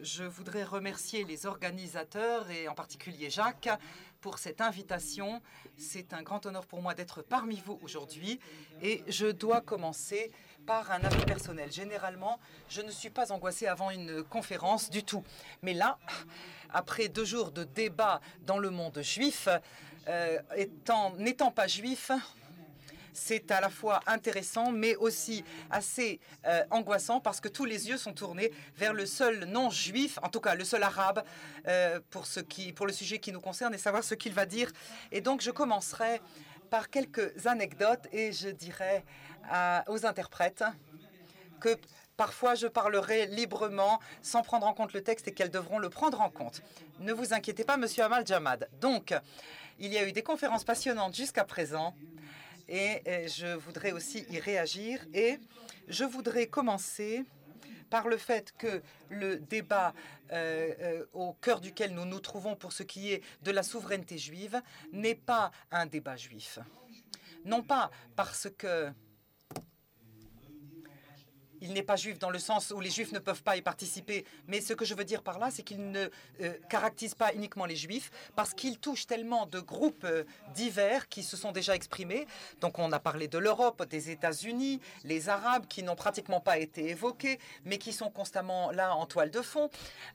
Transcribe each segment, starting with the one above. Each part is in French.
Je voudrais remercier les organisateurs et en particulier Jacques pour cette invitation. C'est un grand honneur pour moi d'être parmi vous aujourd'hui et je dois commencer par un avis personnel. Généralement, je ne suis pas angoissée avant une conférence du tout. Mais là, après deux jours de débat dans le monde juif, euh, n'étant pas juif, c'est à la fois intéressant, mais aussi assez euh, angoissant parce que tous les yeux sont tournés vers le seul non-juif, en tout cas le seul arabe, euh, pour, ce qui, pour le sujet qui nous concerne et savoir ce qu'il va dire. Et donc, je commencerai par quelques anecdotes et je dirais aux interprètes que Parfois, je parlerai librement sans prendre en compte le texte et qu'elles devront le prendre en compte. Ne vous inquiétez pas, Monsieur Amal Jamad. Donc, il y a eu des conférences passionnantes jusqu'à présent et euh, je voudrais aussi y réagir. Et je voudrais commencer par le fait que le débat euh, euh, au cœur duquel nous nous trouvons pour ce qui est de la souveraineté juive n'est pas un débat juif. Non pas parce que il n'est pas juif dans le sens où les juifs ne peuvent pas y participer. Mais ce que je veux dire par là, c'est qu'il ne euh, caractérise pas uniquement les juifs, parce qu'il touche tellement de groupes euh, divers qui se sont déjà exprimés. Donc on a parlé de l'Europe, des États-Unis, les Arabes qui n'ont pratiquement pas été évoqués, mais qui sont constamment là en toile de fond.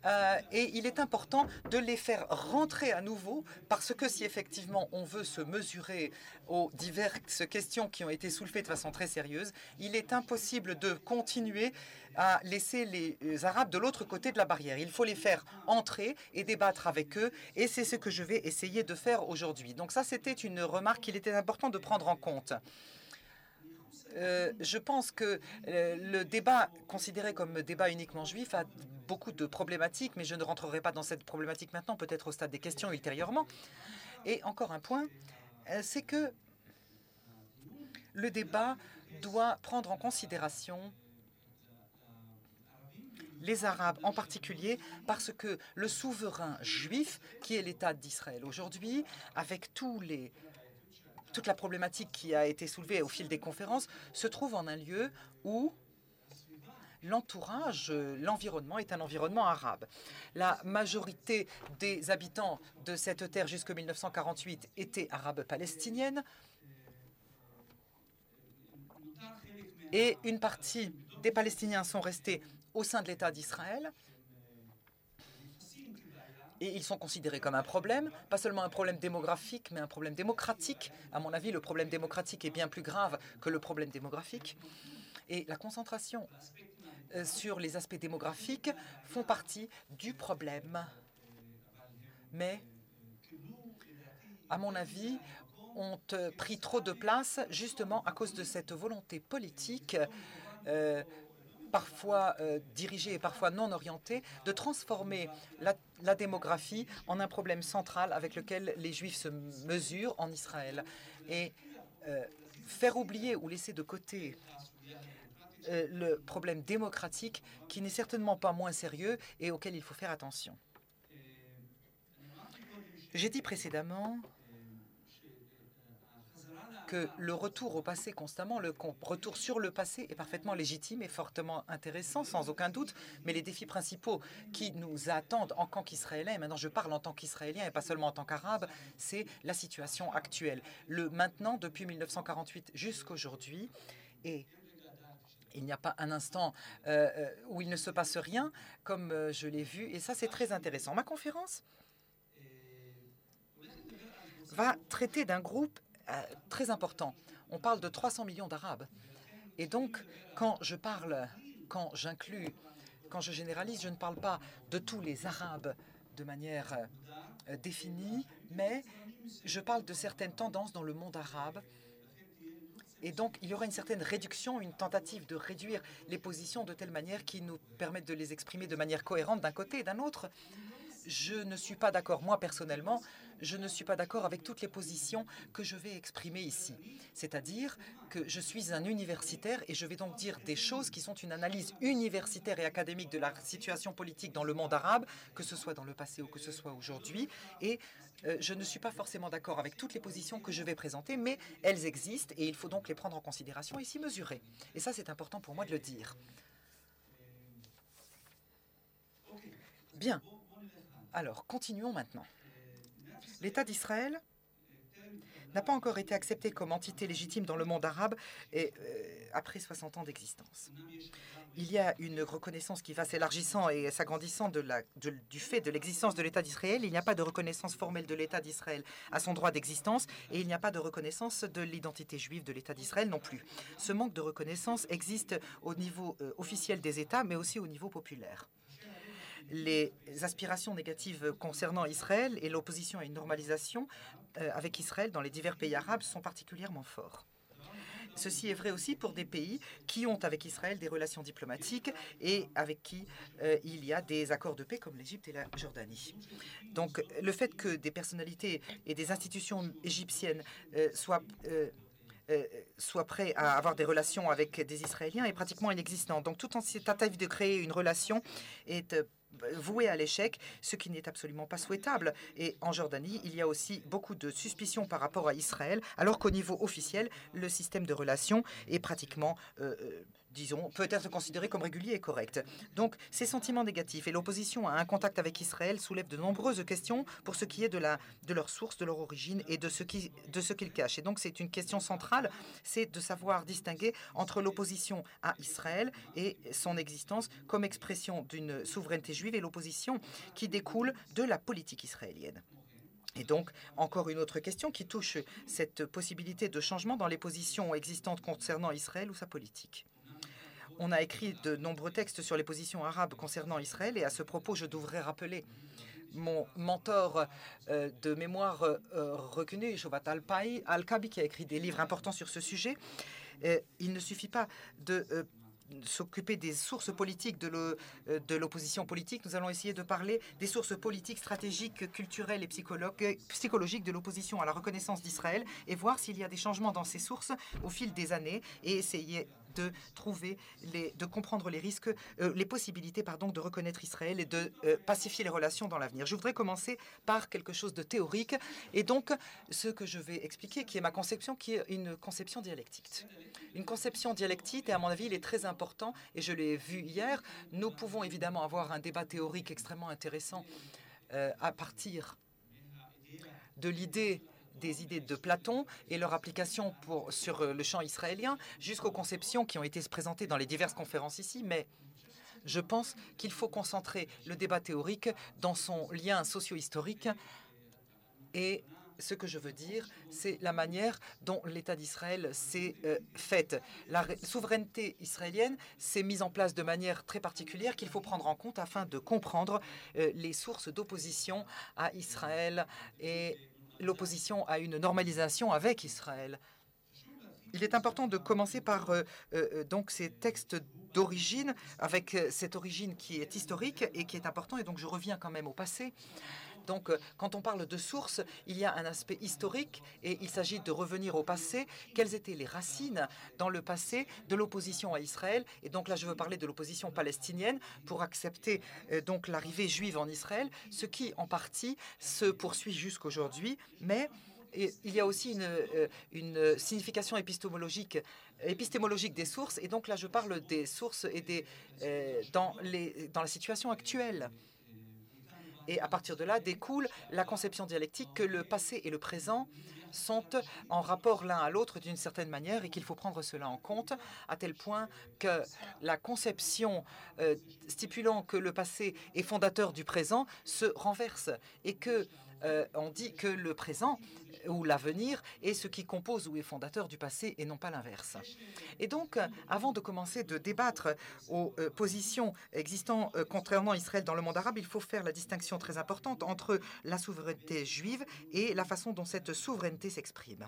Euh, et il est important de les faire rentrer à nouveau, parce que si effectivement on veut se mesurer aux diverses questions qui ont été soulevées de façon très sérieuse, il est impossible de continuer à laisser les Arabes de l'autre côté de la barrière. Il faut les faire entrer et débattre avec eux, et c'est ce que je vais essayer de faire aujourd'hui. Donc ça, c'était une remarque qu'il était important de prendre en compte. Euh, je pense que euh, le débat considéré comme débat uniquement juif a beaucoup de problématiques, mais je ne rentrerai pas dans cette problématique maintenant, peut-être au stade des questions ultérieurement. Et encore un point, euh, c'est que le débat doit prendre en considération les Arabes en particulier, parce que le souverain juif, qui est l'État d'Israël aujourd'hui, avec toute la problématique qui a été soulevée au fil des conférences, se trouve en un lieu où l'entourage, l'environnement est un environnement arabe. La majorité des habitants de cette terre jusqu'en 1948 étaient arabes palestiniennes. Et une partie des Palestiniens sont restés au sein de l'État d'Israël. Et ils sont considérés comme un problème, pas seulement un problème démographique, mais un problème démocratique. À mon avis, le problème démocratique est bien plus grave que le problème démographique. Et la concentration euh, sur les aspects démographiques font partie du problème. Mais, à mon avis, ont euh, pris trop de place justement à cause de cette volonté politique euh, parfois euh, et parfois non orientée, de transformer la, démographie en un problème central avec lequel les Juifs se mesurent en Israël. Et euh, faire oublier ou laisser de côté euh, le problème démocratique qui n'est certainement pas moins sérieux et auquel il faut faire attention. J'ai dit précédemment que le retour au passé constamment, le retour sur le passé est parfaitement légitime et fortement intéressant, sans aucun doute. Mais les défis principaux qui nous attendent en tant qu'Israéliens, et maintenant je parle en tant qu'Israélien et pas seulement en tant qu'Arabe, c'est la situation actuelle. Le maintenant, depuis 1948 jusqu'aujourd'hui, et il n'y a pas un instant euh, euh, où il ne se passe rien, comme euh, je l'ai vu, et ça c'est très intéressant. Ma conférence va traiter d'un groupe très important. On parle de 300 millions d'Arabes. Et donc, quand je parle, quand j'inclus, quand je généralise, je ne parle pas de tous les Arabes de manière euh, définie, mais je parle de certaines tendances dans le monde arabe. Et donc, il y aura une certaine réduction, une tentative de réduire les positions de telle manière qui nous permettent de les exprimer de manière cohérente d'un côté et d'un autre je ne suis pas d'accord, moi personnellement, je ne suis pas d'accord avec toutes les positions que je vais exprimer ici. C'est-à-dire que je suis un universitaire et je vais donc dire des choses qui sont une analyse universitaire et académique de la situation politique dans le monde arabe, que ce soit dans le passé ou que ce soit aujourd'hui. Et euh, je ne suis pas forcément d'accord avec toutes les positions que je vais présenter, mais elles existent et il faut donc les prendre en considération et s'y mesurer. Et ça, c'est important pour moi de le dire. Bien. Alors, continuons maintenant. L'État d'Israël n'a pas encore été accepté comme entité légitime dans le monde arabe et, euh, après 60 ans d'existence. Il y a une reconnaissance qui va s'élargissant et s'agrandissant du fait de l'existence de l'État d'Israël. Il n'y a pas de reconnaissance formelle de l'État d'Israël à son droit d'existence et il n'y a pas de reconnaissance de l'identité juive de l'État d'Israël non plus. Ce manque de reconnaissance existe au niveau euh, officiel des États, mais aussi au niveau populaire les aspirations négatives concernant Israël et l'opposition à une normalisation euh, avec Israël dans les divers pays arabes sont particulièrement forts. Ceci est vrai aussi pour des pays qui ont avec Israël des relations diplomatiques et avec qui euh, il y a des accords de paix comme l'Égypte et la Jordanie. Donc le fait que des personnalités et des institutions égyptiennes euh, soient soient prêts à avoir des relations avec des Israéliens est pratiquement inexistant. Donc, tout en tentative de créer une relation est voué à l'échec, ce qui n'est absolument pas souhaitable. Et en Jordanie, il y a aussi beaucoup de suspicions par rapport à Israël, alors qu'au niveau officiel, le système de relations est pratiquement euh, euh, disons, peut être considéré comme régulier et correct. Donc, ces sentiments négatifs et l'opposition à un contact avec Israël soulèvent de nombreuses questions pour ce qui est de, leur source, de leur origine et de ce qu'ils cachent. Et donc, c'est une question centrale, c'est de savoir distinguer entre l'opposition à Israël et son existence comme expression d'une souveraineté juive et l'opposition qui découle de la politique israélienne. Et donc, encore une autre question qui touche cette possibilité de changement dans les positions existantes concernant Israël ou sa politique. On a écrit de nombreux textes sur les positions arabes concernant Israël et à ce propos, je devrais rappeler mon mentor euh, de mémoire euh, reconnu, Shovat Al-Kabi, qui a écrit des livres importants sur ce sujet. Euh, il ne suffit pas de s'occuper des sources politiques de l'opposition politique, nous allons essayer de parler des sources politiques, stratégiques, culturelles et psychologiques de l'opposition à la reconnaissance d'Israël et voir s'il y a des changements dans ces sources au fil des années et essayer de trouver, les, de comprendre les risques, euh, les possibilités, de reconnaître Israël et de euh, pacifier les relations dans l'avenir. Je voudrais commencer par quelque chose de théorique et donc ce que je vais expliquer, qui est ma conception, qui est une conception dialectique. Une conception dialectique, et à mon avis, il est très important, et je l'ai vu hier. Nous pouvons évidemment avoir un débat théorique extrêmement intéressant euh, à partir de l'idée des idées de Platon et leur application sur euh, le champ israélien jusqu'aux conceptions qui ont été présentées dans les diverses conférences ici. Mais je pense qu'il faut concentrer le débat théorique dans son lien socio-historique et ce que je veux dire, c'est la manière dont l'État d'Israël s'est euh, faite. La souveraineté israélienne s'est mise en place de manière très particulière qu'il faut prendre en compte afin de comprendre euh, les sources d'opposition à Israël et l'opposition à une normalisation avec Israël. Il est important de commencer par euh, euh, donc ces textes d'origine, avec euh, cette origine qui est historique et qui est important. Et donc je reviens quand même au passé. Donc, quand on parle de source, il y a un aspect historique et il s'agit de revenir au passé. Quelles étaient les racines dans le passé de l'opposition à Israël? Et donc là, je veux parler de l'opposition palestinienne pour accepter donc l'arrivée juive en Israël, ce qui en partie se poursuit jusqu'aujourd'hui, mais il y a aussi une, euh, une, signification épistémologique, épistémologique des sources. Et donc là, je parle des sources et des, euh, dans, les, dans la situation actuelle. Et à partir de là découle la conception dialectique que le passé et le présent sont en rapport l'un à l'autre d'une certaine manière et qu'il faut prendre cela en compte, à tel point que la conception euh, stipulant que le passé est fondateur du présent se renverse et que on dit que le présent ou l'avenir est ce qui compose ou est fondateur du passé et non pas l'inverse. Et donc, avant de commencer de débattre aux euh, positions existant euh, contrairement à Israël dans le monde arabe, il faut faire la distinction très importante entre la souveraineté juive et la façon dont cette souveraineté s'exprime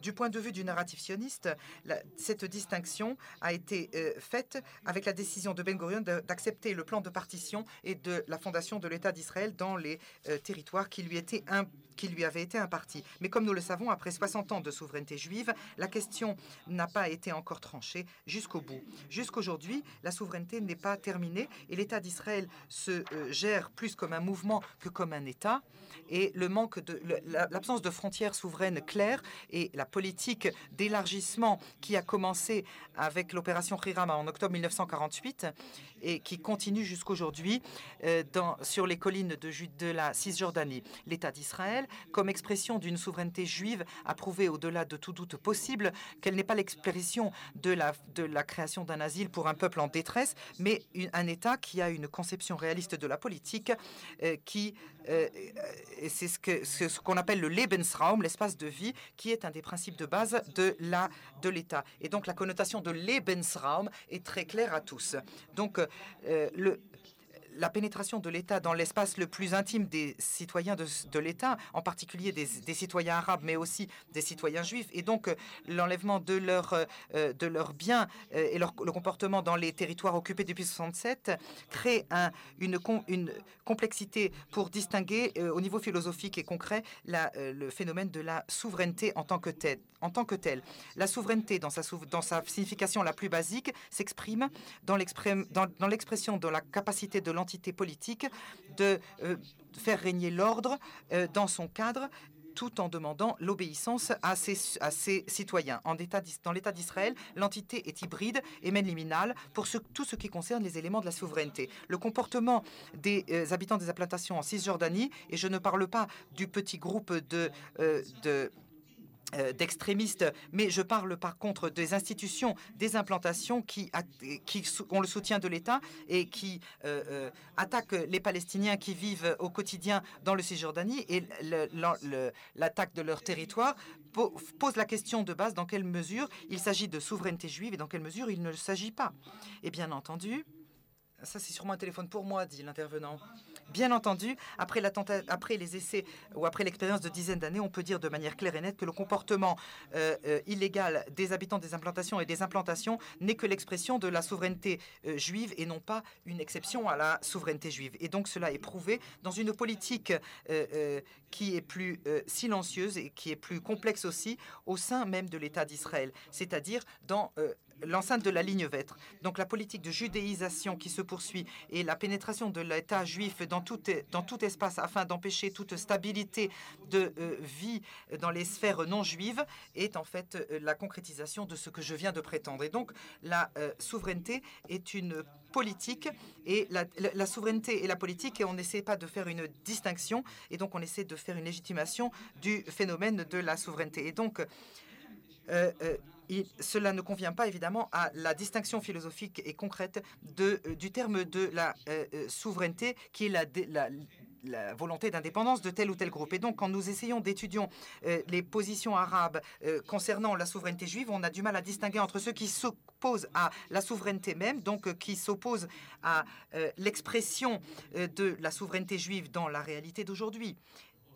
du point de vue du narratif sioniste, cette distinction a été euh, faite avec la décision de Ben Gurion d'accepter le plan de partition et de la fondation de l'État d'Israël dans les euh, territoires qui lui, avaient été impartis. Mais comme nous le savons, après 60 ans de souveraineté juive, la question n'a pas été encore tranchée jusqu'au bout. Jusqu'aujourd'hui, la souveraineté n'est pas terminée et l'État d'Israël se euh, gère plus comme un mouvement que comme un État. Et le manque l'absence de frontières souveraines claires et la politique d'élargissement qui a commencé avec l'opération Hirama en octobre 1948 et qui continue jusqu'aujourd'hui euh, sur les collines de, de la Cisjordanie. L'État d'Israël, comme expression d'une souveraineté juive, a prouvé au-delà de tout doute possible qu'elle n'est pas l'expression de la, création d'un asile pour un peuple en détresse, mais un État qui a une conception réaliste de la politique, euh, qui euh, c'est ce qu'on appelle le Lebensraum, l'espace de vie, qui est un des principes de base de la de l'État. Et donc la connotation de Lebensraum est très claire à tous. Donc euh, le la pénétration de l'État dans l'espace le plus intime des citoyens de, l'État, en particulier des, citoyens arabes, mais aussi des citoyens juifs, et donc euh, l'enlèvement de, leur, euh, de leurs biens euh, et le comportement dans les territoires occupés depuis 67 crée un, une, complexité pour distinguer au niveau philosophique et concret le phénomène de la souveraineté en tant que telle. La souveraineté, dans sa, dans signification la plus basique, s'exprime dans l'expression de la capacité de entité politique de euh, faire régner l'ordre euh, dans son cadre tout en demandant l'obéissance à ses, à ses citoyens. En dans l'État d'Israël, l'entité est hybride et même liminale pour tout ce qui concerne les éléments de la souveraineté. Le comportement des euh, habitants des implantations en Cisjordanie, et je ne parle pas du petit groupe de, de d'extrémistes, mais je parle par contre des institutions, des implantations qui, qui ont le soutien de l'État et qui euh, euh, attaquent les Palestiniens qui vivent au quotidien dans le Cisjordanie et l'attaque de leur territoire pose la question de base dans quelle mesure il s'agit de souveraineté juive et dans quelle mesure il ne s'agit pas. Et bien entendu, ça c'est sûrement un téléphone pour moi, dit l'intervenant. Bien entendu, après, les essais ou après l'expérience de dizaines d'années, on peut dire de manière claire et nette que le comportement euh, euh, illégal des habitants des implantations et des implantations n'est que l'expression de la souveraineté euh, juive et non pas une exception à la souveraineté juive. Et donc cela est prouvé dans une politique qui est plus silencieuse et qui est plus complexe aussi au sein même de l'État d'Israël, c'est-à-dire dans l'enceinte de la ligne vêtre. Donc la politique de judéisation qui se poursuit et la pénétration de l'État juif dans tout, dans tout espace afin d'empêcher toute stabilité de euh, vie dans les sphères non juives est en fait euh, la concrétisation de ce que je viens de prétendre. Et donc la euh, souveraineté est une politique et la, souveraineté et la politique et on n'essaie pas de faire une distinction et donc on essaie de faire une légitimation du phénomène de la souveraineté. Et donc cela ne convient pas évidemment à la distinction philosophique et concrète euh, du terme de la euh, euh, souveraineté qui est la, volonté d'indépendance de tel ou tel groupe. Et donc, quand nous essayons d'étudier les positions arabes concernant la souveraineté juive, on a du mal à distinguer entre ceux qui s'opposent à la souveraineté même, donc qui s'opposent à l'expression de la souveraineté juive dans la réalité d'aujourd'hui.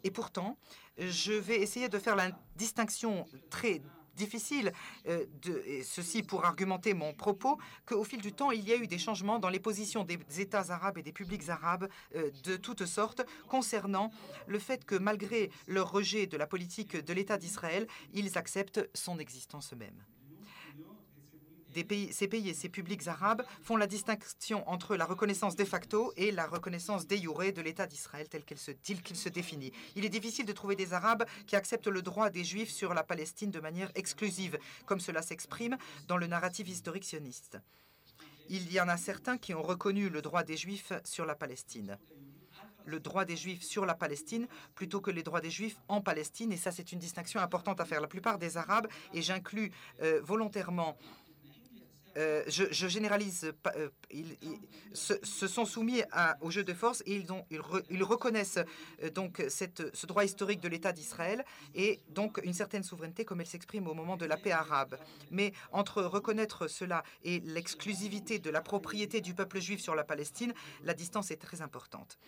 Et pourtant, je vais essayer de faire la distinction très difficile, euh, de, ceci pour argumenter mon propos, qu'au fil du temps, il y a eu des changements dans les positions des États arabes et des publics arabes euh, de toutes sortes concernant le fait que malgré leur rejet de la politique de l'État d'Israël, ils acceptent son existence même ces pays et ces publics arabes font la distinction entre la reconnaissance de facto et la reconnaissance de de l'État d'Israël tel qu'il se, se définit. Il est difficile de trouver des Arabes qui acceptent le droit des Juifs sur la Palestine de manière exclusive, comme cela s'exprime dans le narratif historique sioniste. Il y en a certains qui ont reconnu le droit des Juifs sur la Palestine le droit des Juifs sur la Palestine plutôt que les droits des Juifs en Palestine. Et ça, c'est une distinction importante à faire. La plupart des Arabes, et j'inclus euh, volontairement euh, je, généralise, euh, ils, se, sont soumis au jeu de force et ils, reconnaissent euh, donc ce droit historique de l'État d'Israël et donc une certaine souveraineté comme elle s'exprime au moment de la paix arabe. Mais entre reconnaître cela et l'exclusivité de la propriété du peuple juif sur la Palestine, la distance est très importante.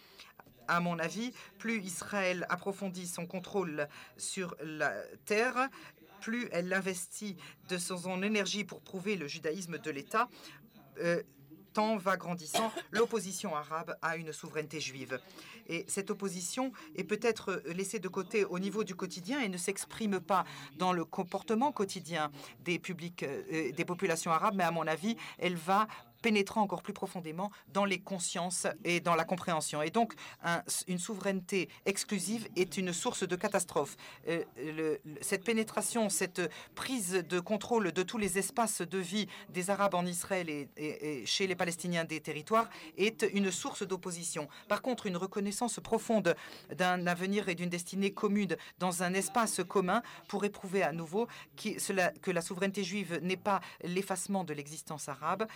À mon avis, plus Israël approfondit son contrôle sur la terre, plus elle investit de son énergie pour prouver le judaïsme de l'État, euh, tant va grandissant l'opposition arabe à une souveraineté juive. Et cette opposition est peut-être laissée de côté au niveau du quotidien et ne s'exprime pas dans le comportement quotidien des euh, des populations arabes, mais à mon avis, elle va pénétrant encore plus profondément dans les consciences et dans la compréhension. Et donc, une souveraineté exclusive est une source de catastrophe. Euh, cette pénétration, cette prise de contrôle de tous les espaces de vie des Arabes en Israël et, chez les Palestiniens des territoires est une source d'opposition. Par contre, une reconnaissance profonde d'un avenir et d'une destinée commune dans un espace commun pourrait prouver à nouveau que la souveraineté juive n'est pas l'effacement de l'existence arabe.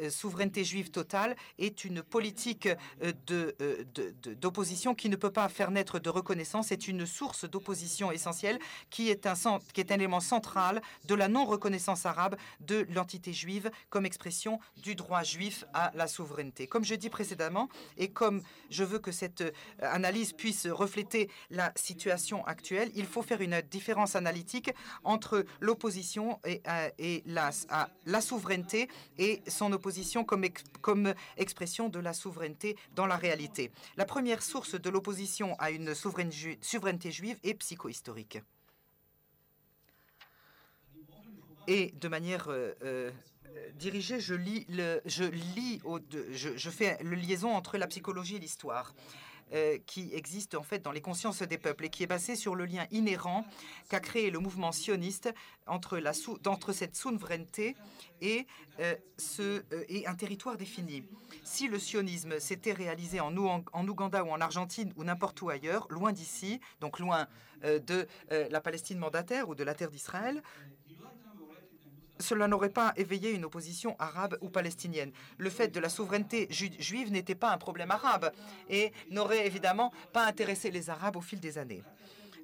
Euh, souveraineté juive totale est une politique euh, euh, d'opposition qui ne peut pas faire naître de reconnaissance. C'est une source d'opposition essentielle qui est, un, qui est élément central de la non-reconnaissance arabe de l'entité juive comme expression du droit juif à la souveraineté. Comme je dis précédemment, et comme je veux que cette analyse puisse refléter la situation actuelle, il faut faire une différence analytique entre l'opposition et la, à la souveraineté et son opposition comme, expression de la souveraineté dans la réalité. La première source de l'opposition à une souveraineté juive est psychohistorique. Et de manière euh, euh, dirigée, je lis, le, je, fais le liaison entre la psychologie et l'histoire. Euh, qui existe en fait dans les consciences des peuples et qui est basé sur le lien inhérent qu'a créé le mouvement sioniste entre, cette souveraineté et, euh, euh, et un territoire défini. Si le sionisme s'était réalisé en, Ouganda ou en Argentine ou n'importe où ailleurs, loin d'ici, donc loin de la Palestine mandataire ou de la terre d'Israël, cela n'aurait pas éveillé une opposition arabe ou palestinienne. Le fait de la souveraineté juive n'était pas un problème arabe et n'aurait évidemment pas intéressé les Arabes au fil des années.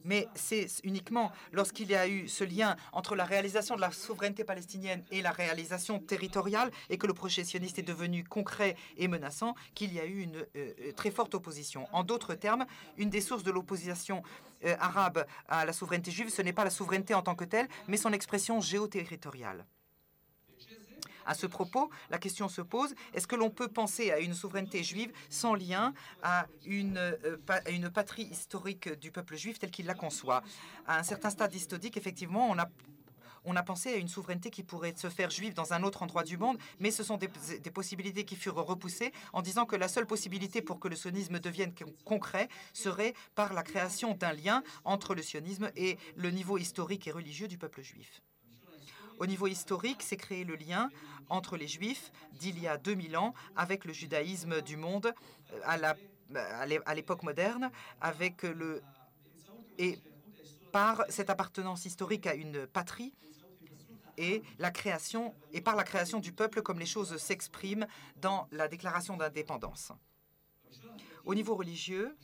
Mais c'est uniquement lorsqu'il y a eu ce lien entre la réalisation de la souveraineté palestinienne et la réalisation territoriale et que le projet sioniste est devenu concret et menaçant qu'il y a eu une euh, euh, très forte opposition. En d'autres termes, une des sources de l'opposition euh, arabe à la souveraineté juive, ce n'est pas la souveraineté en tant que telle, mais son expression géoterritoriale. À ce propos, la question se pose, est-ce que l'on peut penser à une souveraineté juive sans lien à une, euh, patrie historique du peuple juif tel qu'il la conçoit? À un certain stade historique, effectivement, on a on a pensé à une souveraineté qui pourrait se faire juive dans un autre endroit du monde, mais ce sont des, des, possibilités qui furent repoussées en disant que la seule possibilité pour que le sionisme devienne concret serait par la création d'un lien entre le sionisme et le niveau historique et religieux du peuple juif. Au niveau historique, c'est créer le lien entre les Juifs d'il y a 2000 ans avec le judaïsme du monde euh, à l'époque moderne, avec le et par cette appartenance historique à une patrie et la création et par la création du peuple comme les choses s'expriment dans la déclaration d'indépendance. Au niveau religieux,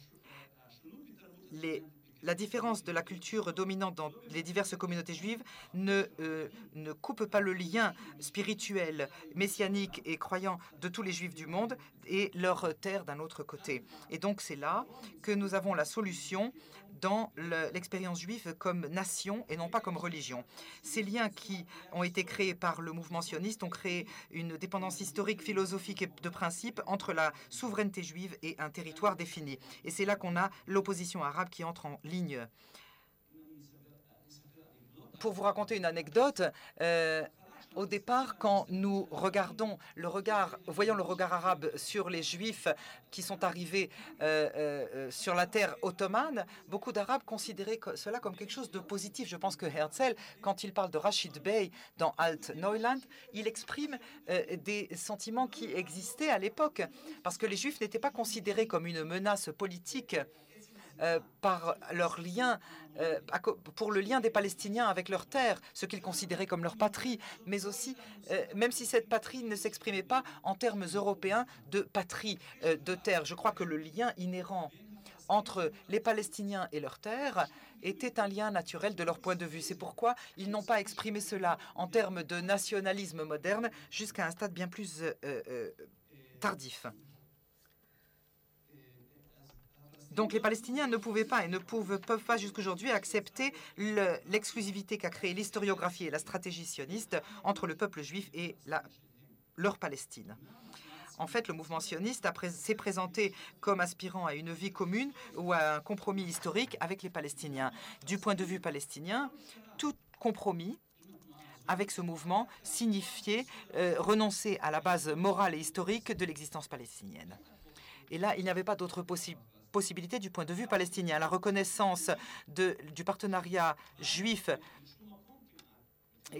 les la différence de la culture dominante dans les diverses communautés juives ne, euh, ne coupe pas le lien spirituel, messianique et croyant de tous les juifs du monde et leur terre d'un autre côté. Et donc c'est là que nous avons la solution dans l'expérience juive comme nation et non pas comme religion. Ces liens qui ont été créés par le mouvement sioniste ont créé une dépendance historique, philosophique et de principe entre la souveraineté juive et un territoire défini. Et c'est là qu'on a l'opposition arabe qui entre en ligne. Pour vous raconter une anecdote, euh, au départ, quand nous regardons le regard, voyons le regard arabe sur les Juifs qui sont arrivés euh, euh, sur la terre ottomane, beaucoup d'Arabes considéraient cela comme quelque chose de positif. Je pense que Herzl, quand il parle de Rachid Bey dans Alt Neuland, il exprime euh, des sentiments qui existaient à l'époque, parce que les Juifs n'étaient pas considérés comme une menace politique euh, par leur lien, euh, pour le lien des Palestiniens avec leur terre, ce qu'ils considéraient comme leur patrie, mais aussi, euh, même si cette patrie ne s'exprimait pas en termes européens de patrie, de terre. Je crois que le lien inhérent entre les Palestiniens et leur terre était un lien naturel de leur point de vue. C'est pourquoi ils n'ont pas exprimé cela en termes de nationalisme moderne jusqu'à un stade bien plus tardif. Donc les Palestiniens ne pouvaient pas et ne peuvent, peuvent pas jusqu'aujourd'hui accepter l'exclusivité qu'a créée l'historiographie et la stratégie sioniste entre le peuple juif et leur Palestine. En fait, le mouvement sioniste s'est présenté comme aspirant à une vie commune ou à un compromis historique avec les Palestiniens. Du point de vue palestinien, tout compromis avec ce mouvement, signifiait renoncer à la base morale et historique de l'existence palestinienne. Et là, il n'y avait pas d'autre possibilité du point de vue palestinien. La reconnaissance du partenariat juif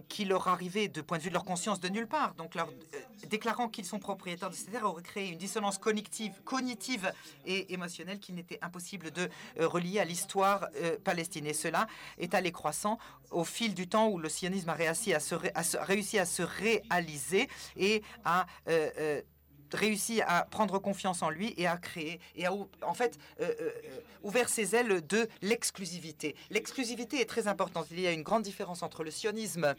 qui leur arrivait de point de vue de leur conscience de nulle part. Donc, leur, euh, déclarant qu'ils sont propriétaires de ces terres aurait créé une dissonance cognitive, cognitive et émotionnelle qu'il n'était impossible de euh, relier à l'histoire euh, palestinienne. Et cela est allé croissant au fil du temps où le sionisme a réussi à se réaliser et à réussi à prendre confiance en lui et à créer et a en fait euh, euh, ouvert ses ailes de l'exclusivité. L'exclusivité est très importante. Il y a une grande différence entre le sionisme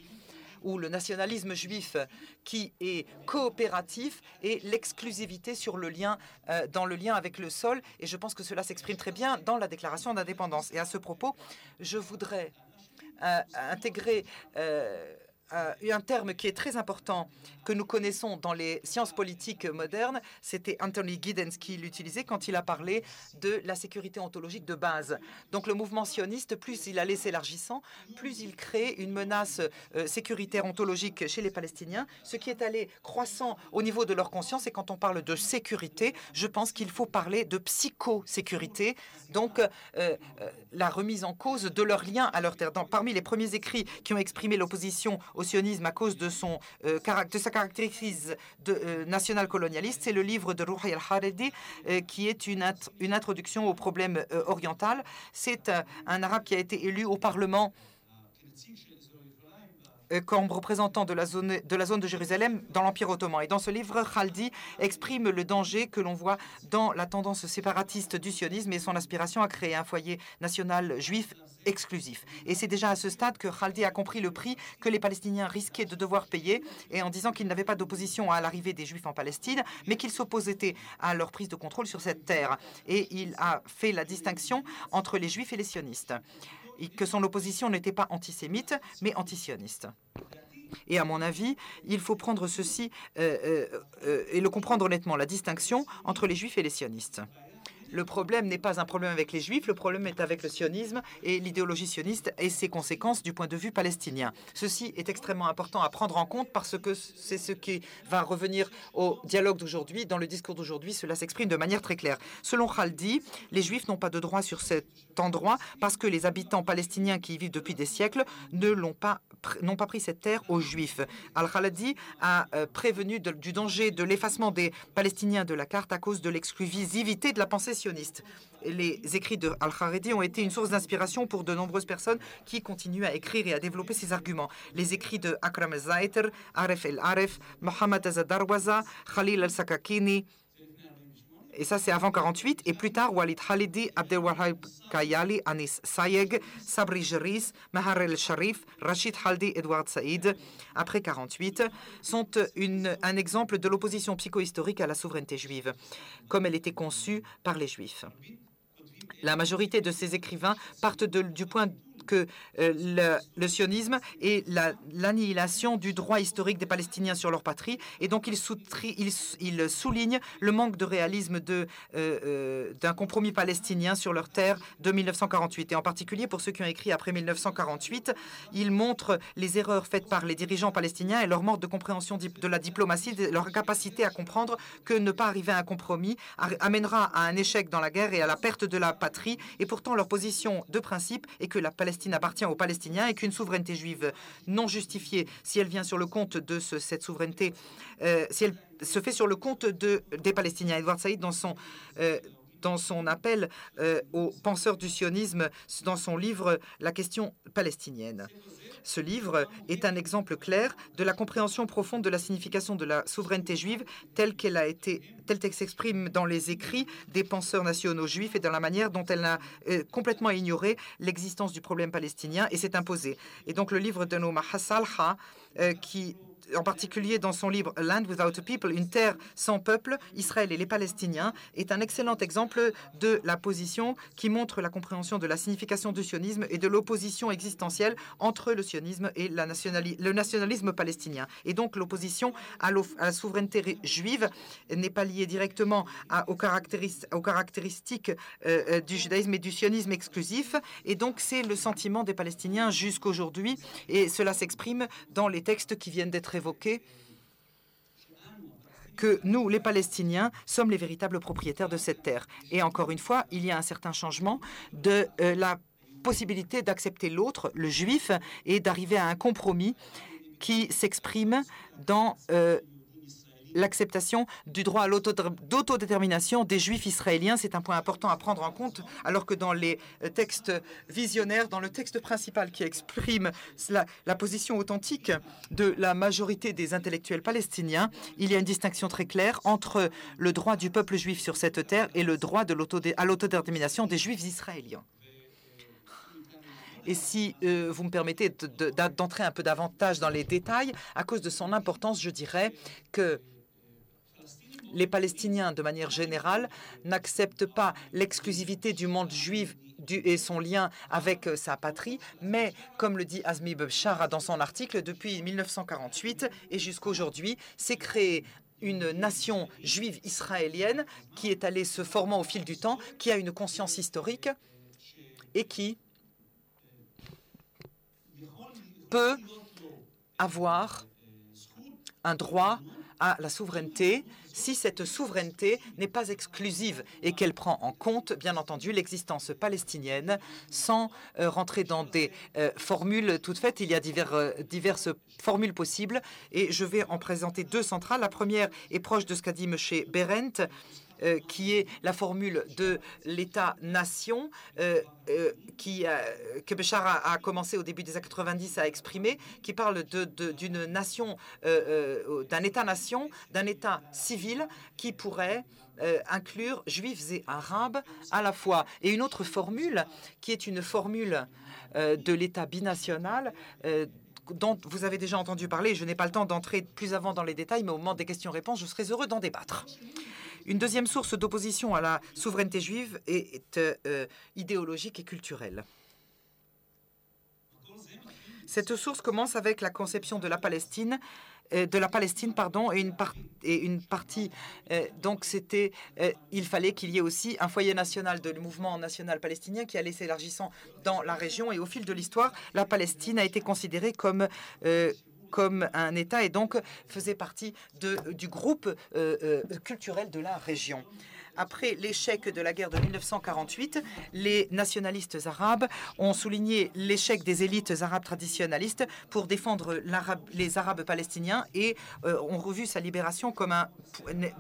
ou le nationalisme juif qui est coopératif et l'exclusivité sur le lien euh, dans le lien avec le sol et je pense que cela s'exprime très bien dans la déclaration d'indépendance et à ce propos je voudrais intégrer euh, un terme qui est très important que nous connaissons dans les sciences politiques modernes. C'était Anthony Giddens qui l'utilisait quand il a parlé de la sécurité ontologique de base. Donc le mouvement sioniste, plus il allait s'élargissant, plus il crée une menace euh, sécuritaire ontologique chez les Palestiniens, ce qui est allé croissant au niveau de leur conscience. Et quand on parle de sécurité, je pense qu'il faut parler de psychosécurité, donc euh, la remise en cause de leur lien à leur terre. parmi les premiers écrits qui ont exprimé l'opposition au sionisme à cause de, son, euh, de sa caractéristique euh, national-colonialiste, c'est le livre de Ruhi al-Haredi, euh, qui est une, une introduction au problème oriental. C'est un arabe qui a été élu au Parlement euh, comme représentant de la, zone, de la zone de Jérusalem dans l'Empire ottoman. Et dans ce livre, Khaldi exprime le danger que l'on voit dans la tendance séparatiste du sionisme et son aspiration à créer un foyer national juif exclusif. Et c'est déjà à ce stade que Khaldi a compris le prix que les Palestiniens risquaient de devoir payer, et en disant qu'il n'avait pas d'opposition à l'arrivée des Juifs en Palestine, mais qu'il s'opposait à leur prise de contrôle sur cette terre. Et il a fait la distinction entre les Juifs et les sionistes que son opposition n'était pas antisémite, mais antisioniste. Et à mon avis, il faut prendre ceci euh, euh, euh, et le comprendre honnêtement, la distinction entre les juifs et les sionistes. Le problème n'est pas un problème avec les juifs, le problème est avec le sionisme et l'idéologie sioniste et ses conséquences du point de vue palestinien. Ceci est extrêmement important à prendre en compte parce que c'est ce qui va revenir au dialogue d'aujourd'hui. Dans le discours d'aujourd'hui, cela s'exprime de manière très claire. Selon Khaldi, les juifs n'ont pas de droit sur cet endroit parce que les habitants palestiniens qui y vivent depuis des siècles ne l'ont pas n'ont pas pris cette terre aux Juifs. Al-Khaladi a euh, prévenu du danger de l'effacement des Palestiniens de la carte à cause de l'exclusivité de la pensée les écrits de Al-Kharedi ont été une source d'inspiration pour de nombreuses personnes qui continuent à écrire et à développer ces arguments. Les écrits de Akram al-Zaiter, Aref el-Aref, Mohammad Azadarwaza, Khalil al-Sakakini, et ça c'est avant 48, et plus tard Walid Khalidi, Abdelwahab Kayali, Anis Sayeg, Sabri Jeris, Mahar el-Sharif, Rachid Haldi, Edward Saïd, après 48, sont un exemple de l'opposition psychohistorique à la souveraineté juive, comme elle était conçue par les juifs. La majorité de ces écrivains partent du point que euh, le, sionisme est l'annihilation du droit historique des Palestiniens sur leur patrie. Et donc, il, souligne le manque de réalisme euh, euh, d'un compromis palestinien sur leur terre de 1948. Et en particulier, pour ceux qui ont écrit après 1948, il montre les erreurs faites par les dirigeants palestiniens et leur manque de compréhension de la diplomatie, leur capacité à comprendre que ne pas arriver à un compromis amènera à un échec dans la guerre et à la perte de la patrie. Et pourtant, leur position de principe est que la Palestine appartient aux Palestiniens et qu'une souveraineté juive non justifiée, si elle vient sur le compte de cette souveraineté, euh, si elle se fait sur le compte de, des Palestiniens. Edward Saïd, dans son, euh, appel euh, aux penseurs du sionisme, dans son livre La question palestinienne. Ce livre est un exemple clair de la compréhension profonde de la signification de la souveraineté juive telle qu'elle a été, telle qu'elle s'exprime dans les écrits des penseurs nationaux juifs et dans la manière dont elle a euh, complètement ignoré l'existence du problème palestinien et s'est imposée. Et donc le livre de Nouma Hassalha, euh, qui en particulier dans son livre Land Without a People, une terre sans peuple, Israël et les Palestiniens, est un excellent exemple de la position qui montre la compréhension de la signification du sionisme et de l'opposition existentielle entre le sionisme et le nationalisme palestinien. Et donc l'opposition à, la souveraineté juive n'est pas liée directement aux, caractéristiques euh, euh, du judaïsme et du sionisme exclusif. Et donc c'est le sentiment des Palestiniens jusqu'aujourd'hui. Et cela s'exprime dans les textes qui viennent d'être évoqués que nous, les Palestiniens, sommes les véritables propriétaires de cette terre. Et encore une fois, il y a un certain changement de euh, la possibilité d'accepter l'autre, le juif, et d'arriver à un compromis qui s'exprime dans euh, l'acceptation du droit à l'autodétermination des juifs israéliens. C'est un point important à prendre en compte, alors que dans les euh, textes visionnaires, dans le texte principal qui exprime la, position authentique de la majorité des intellectuels palestiniens, il y a une distinction très claire entre le droit du peuple juif sur cette terre et le droit à l'autodétermination des juifs israéliens. Et si euh, vous me permettez d'entrer un peu davantage dans les détails, à cause de son importance, je dirais que les Palestiniens, de manière générale, n'acceptent pas l'exclusivité du monde juif et son lien avec euh, sa patrie, mais comme le dit Azmi Bebshara dans son article, depuis 1948 et jusqu'à aujourd'hui, s'est créé une nation juive israélienne qui est allée se formant au fil du temps, qui a une conscience historique et qui peut avoir un droit à la souveraineté si cette souveraineté n'est pas exclusive et qu'elle prend en compte, bien entendu, l'existence palestinienne sans euh, rentrer dans des euh, formules toutes faites. Il y a euh, diverses formules possibles et je vais en présenter deux centrales. La première est proche de ce qu'a dit M. Berendt euh, qui est la formule de l'État-nation euh, euh, que Béchar a, commencé au début des années 90 à exprimer, qui parle d'une nation, d'un État-nation, d'un État civil qui pourrait inclure juifs et arabes à la fois. Et une autre formule, qui est une formule de l'État binational, dont vous avez déjà entendu parler. Je n'ai pas le temps d'entrer plus avant dans les détails, mais au moment des questions-réponses, je serai heureux d'en débattre. Une deuxième source d'opposition à la souveraineté juive est euh, idéologique et culturelle. Cette source commence avec la conception de la Palestine euh, de la Palestine, pardon, et une, partie. Euh, donc, il fallait qu'il y ait aussi un foyer national de mouvement national palestinien qui allait s'élargissant dans la région. Et au fil de l'histoire, la Palestine a été considérée comme comme un État et donc faisait partie du groupe euh, euh, culturel de la région. Après l'échec de la guerre de 1948, les nationalistes arabes ont souligné l'échec des élites arabes traditionnalistes pour défendre les Arabes palestiniens et euh, ont revu sa libération comme un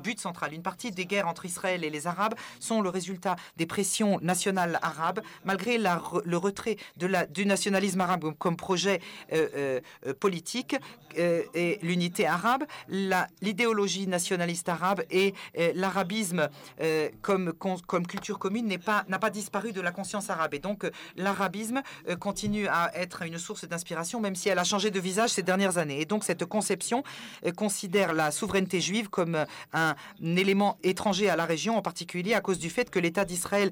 but central. Une partie des guerres entre Israël et les Arabes sont le résultat des pressions nationales arabes, malgré le retrait du nationalisme arabe comme projet euh, euh, politique et l'unité arabe, l'idéologie nationaliste arabe et l'arabisme euh, comme, culture commune n'a pas, disparu de la conscience arabe. Et donc, euh, l'arabisme euh, continue à être une source d'inspiration, même si elle a changé de visage ces dernières années. Et donc, cette conception considère la souveraineté juive comme un, élément étranger à la région, en particulier à cause du fait que l'État d'Israël,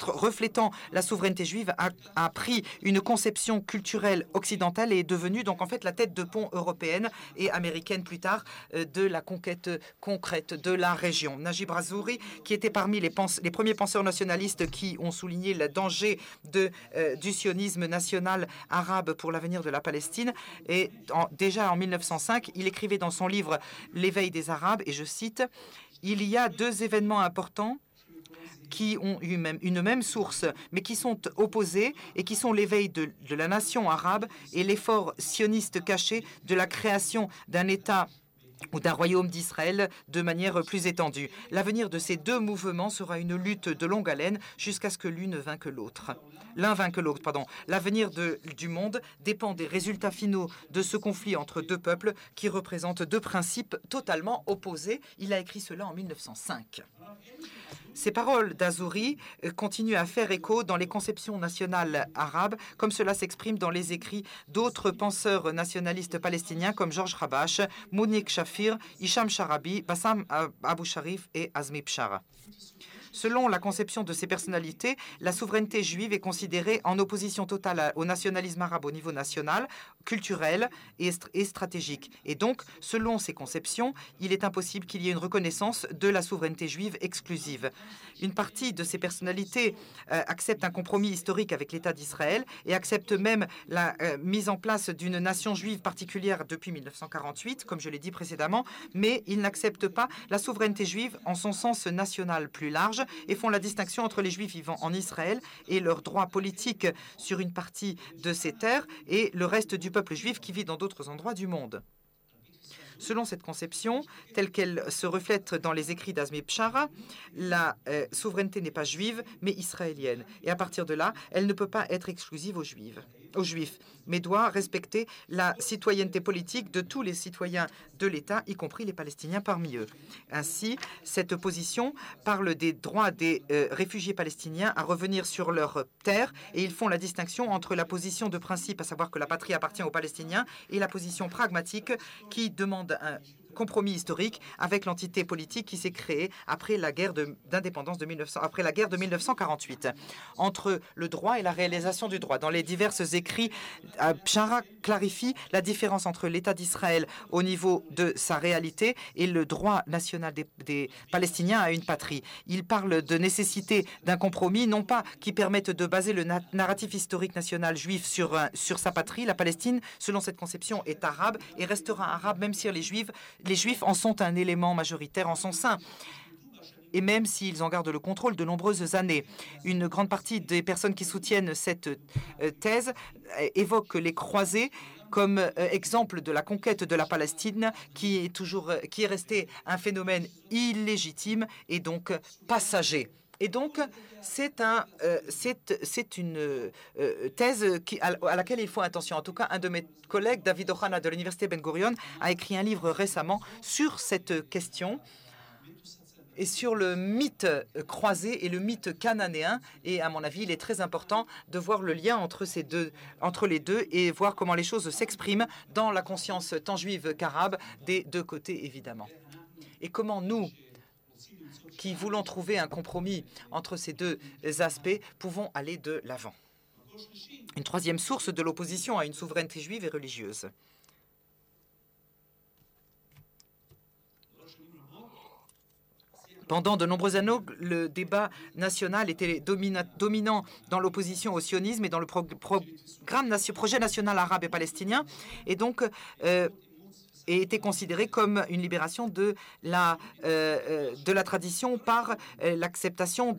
reflétant la souveraineté juive, a, pris une conception culturelle occidentale et est devenu donc en fait la tête de pont européenne et américaine plus tard de la conquête concrète de la région. Najib Razouri qui était parmi les, premiers penseurs nationalistes qui ont souligné le danger euh, du sionisme national arabe pour l'avenir de la Palestine. Et déjà en 1905, il écrivait dans son livre L'éveil des Arabes, et je cite, Il y a deux événements importants qui ont eu une même source, mais qui sont opposés et qui sont l'éveil de la nation arabe et l'effort sioniste caché de la création d'un État ou d'un royaume d'Israël de manière plus étendue. L'avenir de ces deux mouvements sera une lutte de longue haleine jusqu'à ce que l'une vainque l'autre. L'un vainque l'autre, pardon. L'avenir du monde dépend des résultats finaux de ce conflit entre deux peuples qui représentent deux principes totalement opposés. Il a écrit cela en 1905. Ces paroles d'Azouri euh, continuent à faire écho dans les conceptions nationales arabes, comme cela s'exprime dans les écrits d'autres penseurs nationalistes palestiniens comme Georges Rabash, Mounik Shafir, Hicham Sharabi, Bassam Abu Sharif et Azmi Pshara. Selon la conception de ces personnalités, la souveraineté juive est considérée en opposition totale au nationalisme arabe au niveau national, culturel et, stratégique. Et donc, selon ces conceptions, il est impossible qu'il y ait une reconnaissance de la souveraineté juive exclusive. Une partie de ces personnalités euh, accepte un compromis historique avec l'État d'Israël et accepte même la euh, mise en place d'une nation juive particulière depuis 1948, comme je l'ai dit précédemment, mais ils n'acceptent pas la souveraineté juive en son sens national plus large et font la distinction entre les Juifs vivant en Israël et leurs droits politiques sur une partie de ces terres et le reste du peuple juif qui vit dans d'autres endroits du monde. Selon cette conception, telle qu'elle se reflète dans les écrits d'Azmi Pshara, la euh, souveraineté n'est pas juive, mais israélienne. Et à partir de là, elle ne peut pas être exclusive aux juifs Juifs, mais doit respecter la citoyenneté politique de tous les citoyens de l'État, y compris les Palestiniens parmi eux. Ainsi, cette position parle des droits des euh, réfugiés palestiniens à revenir sur leur terre, et ils font la distinction entre la position de principe, à savoir que la patrie appartient aux Palestiniens, et la position pragmatique qui demande un compromis historique avec l'entité politique qui s'est créée après la guerre d'indépendance de, 1900, après la guerre de 1948, entre le droit et la réalisation du droit. Dans les divers écrits, euh, Pshara clarifie la différence entre l'État d'Israël au niveau de sa réalité et le droit national des, Palestiniens à une patrie. Il parle de nécessité d'un compromis, non pas qui permette de baser le narratif historique national juif sur, sur sa patrie. La Palestine, selon cette conception, est arabe et restera arabe même si les Juifs les Juifs en sont un élément majoritaire en son sein et même s'ils en gardent le contrôle de nombreuses années. Une grande partie des personnes qui soutiennent cette euh, thèse euh, évoquent les croisés comme euh, exemple de la conquête de la Palestine qui est toujours qui est un phénomène illégitime et donc passager. Et donc, c'est un, euh, une euh, thèse à, laquelle il faut attention. En tout cas, un de mes collègues, David Ohana de l'Université Ben Gurion, a écrit un livre récemment sur cette question et sur le mythe croisé et le mythe cananéen. Et à mon avis, il est très important de voir le lien entre, ces deux, entre les deux et voir comment les choses s'expriment dans la conscience tant juive qu'arabe des deux côtés, évidemment. Et comment nous, qui voulons trouver un compromis entre ces deux aspects, pouvons aller de l'avant. Une troisième source de l'opposition à une souveraineté juive et religieuse. Pendant de nombreuses années, le débat national était dominant dans l'opposition au sionisme et dans le projet national arabe et palestinien. Et donc, euh, et était considéré comme une libération de la, euh, euh, de la tradition par euh, l'acceptation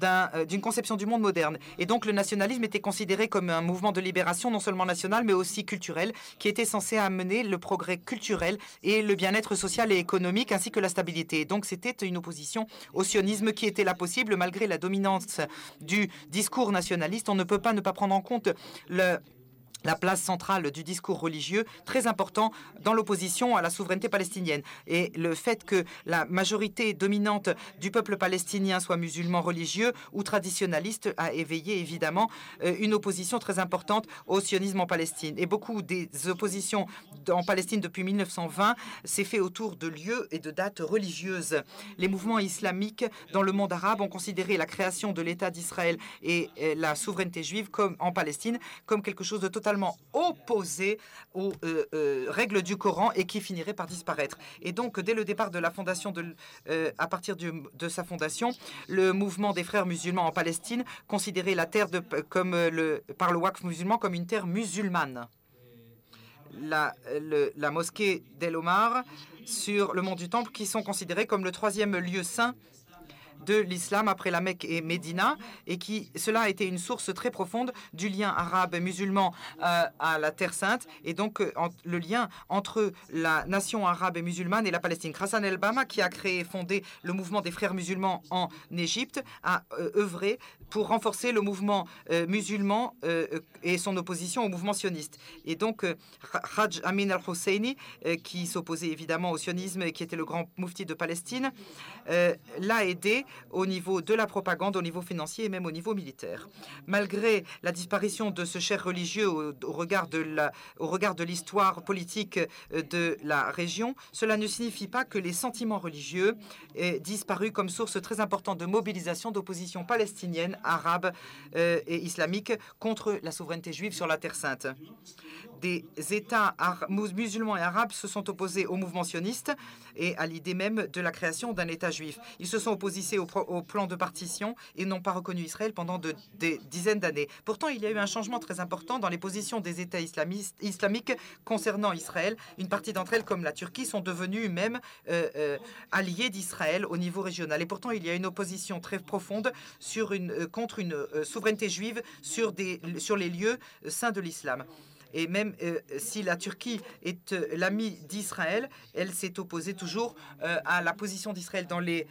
d'une conception du monde moderne. Et donc le nationalisme était considéré comme un mouvement de libération non seulement national mais aussi culturel qui était censé amener le progrès culturel et le bien-être social et économique ainsi que la stabilité. Donc c'était une opposition au sionisme qui était là possible malgré la dominance du discours nationaliste. On ne peut pas ne pas prendre en compte le la place centrale du discours religieux, très important dans l'opposition à la souveraineté palestinienne. Et le fait que la majorité dominante du peuple palestinien soit musulman religieux ou traditionnaliste a éveillé évidemment euh, une opposition très importante au sionisme en Palestine. Et beaucoup des oppositions en Palestine depuis 1920 s'est fait autour de lieux et de dates religieuses. Les mouvements islamiques dans le monde arabe ont considéré la création de l'État d'Israël et euh, la souveraineté juive en Palestine comme quelque chose de totalement opposé aux euh, euh, règles du Coran et qui finirait par disparaître. Et donc, dès le départ de la fondation, de, euh, à partir de sa fondation, le mouvement des frères musulmans en Palestine considérait la terre de, comme par le Waqf musulman comme une terre musulmane. La, la mosquée d'El Omar sur le mont du Temple, qui sont considérés comme le troisième lieu saint de l'islam après la Mecque et Médina, et qui cela a été une source très profonde du lien arabe-musulman euh, à la Terre Sainte, et donc euh, le lien entre la nation arabe et musulmane et la Palestine. Hassan el-Bama, qui a créé et fondé le mouvement des frères musulmans en Égypte, a euh, œuvré pour renforcer le mouvement musulman et son opposition au mouvement sioniste. Et donc, Hajj Amin al-Husseini, qui s'opposait évidemment au sionisme et qui était le grand moufti de Palestine, l'a aidé au niveau de la propagande, au niveau financier et même au niveau militaire. Malgré la disparition de ce cher religieux au, regard de l'histoire politique euh, de la région, cela ne signifie pas que les sentiments religieux aient disparu comme source très importante de mobilisation d'opposition palestinienne, arabe euh, et islamique contre la souveraineté juive sur la Terre sainte des États musulmans et arabes se sont opposés au mouvement sioniste et à l'idée même de la création d'un État juif. Ils se sont opposés au, plan de partition et n'ont pas reconnu Israël pendant des dizaines d'années. Pourtant, il y a eu un changement très important dans les positions des États islamiques concernant Israël. Une partie d'entre elles, comme la Turquie, sont devenues même euh, euh, alliées d'Israël au niveau régional. Et pourtant, il y a une opposition très profonde sur une, euh, contre une souveraineté juive sur, les lieux saints de l'islam. Et même euh, si la Turquie est euh, l'ami d'Israël, elle s'est opposée toujours euh, à la position d'Israël dans les